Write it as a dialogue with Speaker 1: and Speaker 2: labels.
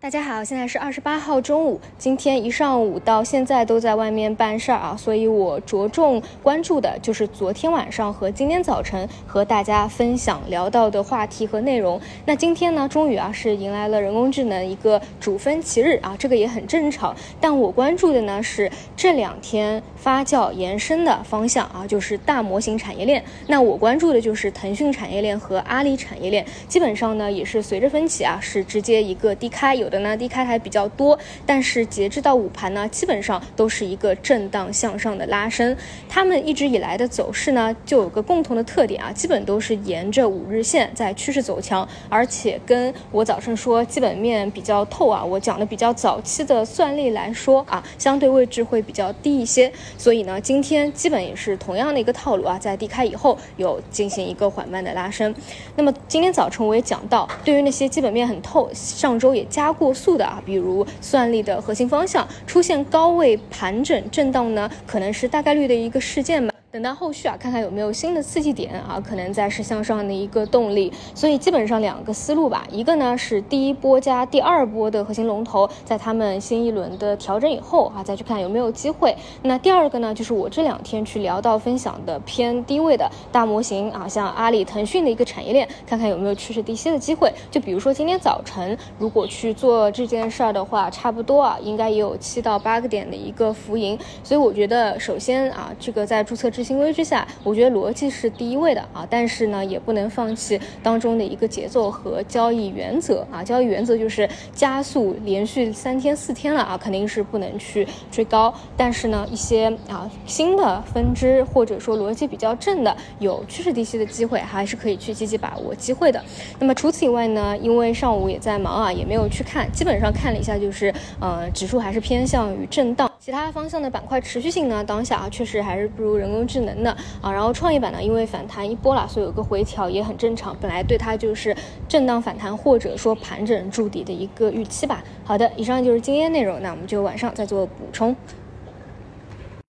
Speaker 1: 大家好，现在是二十八号中午。今天一上午到现在都在外面办事儿啊，所以我着重关注的就是昨天晚上和今天早晨和大家分享聊到的话题和内容。那今天呢，终于啊是迎来了人工智能一个主分歧日啊，这个也很正常。但我关注的呢是这两天发酵延伸的方向啊，就是大模型产业链。那我关注的就是腾讯产业链和阿里产业链，基本上呢也是随着分歧啊，是直接一个低开有。有的呢低开还比较多，但是截至到午盘呢，基本上都是一个震荡向上的拉升。他们一直以来的走势呢，就有个共同的特点啊，基本都是沿着五日线在趋势走强，而且跟我早上说基本面比较透啊，我讲的比较早期的算力来说啊，相对位置会比较低一些。所以呢，今天基本也是同样的一个套路啊，在低开以后有进行一个缓慢的拉升。那么今天早晨我也讲到，对于那些基本面很透，上周也加。过速的啊，比如算力的核心方向出现高位盘整震荡呢，可能是大概率的一个事件吧。等到后续啊，看看有没有新的刺激点啊，可能再是向上的一个动力。所以基本上两个思路吧，一个呢是第一波加第二波的核心龙头，在他们新一轮的调整以后啊，再去看有没有机会。那第二个呢，就是我这两天去聊到分享的偏低位的大模型啊，像阿里、腾讯的一个产业链，看看有没有趋势低吸的机会。就比如说今天早晨如果去做这件事儿的话，差不多啊，应该也有七到八个点的一个浮盈。所以我觉得，首先啊，这个在注册。之行为之下，我觉得逻辑是第一位的啊，但是呢，也不能放弃当中的一个节奏和交易原则啊。交易原则就是加速，连续三天四天了啊，肯定是不能去追高。但是呢，一些啊新的分支或者说逻辑比较正的，有趋势低吸的机会，还是可以去积极把握机会的。那么除此以外呢，因为上午也在忙啊，也没有去看，基本上看了一下，就是呃指数还是偏向于震荡。其他方向的板块持续性呢，当下啊确实还是不如人工智能的啊。然后创业板呢，因为反弹一波了，所以有个回调也很正常。本来对它就是震荡反弹或者说盘整筑底的一个预期吧。好的，以上就是今天内容，那我们就晚上再做补充。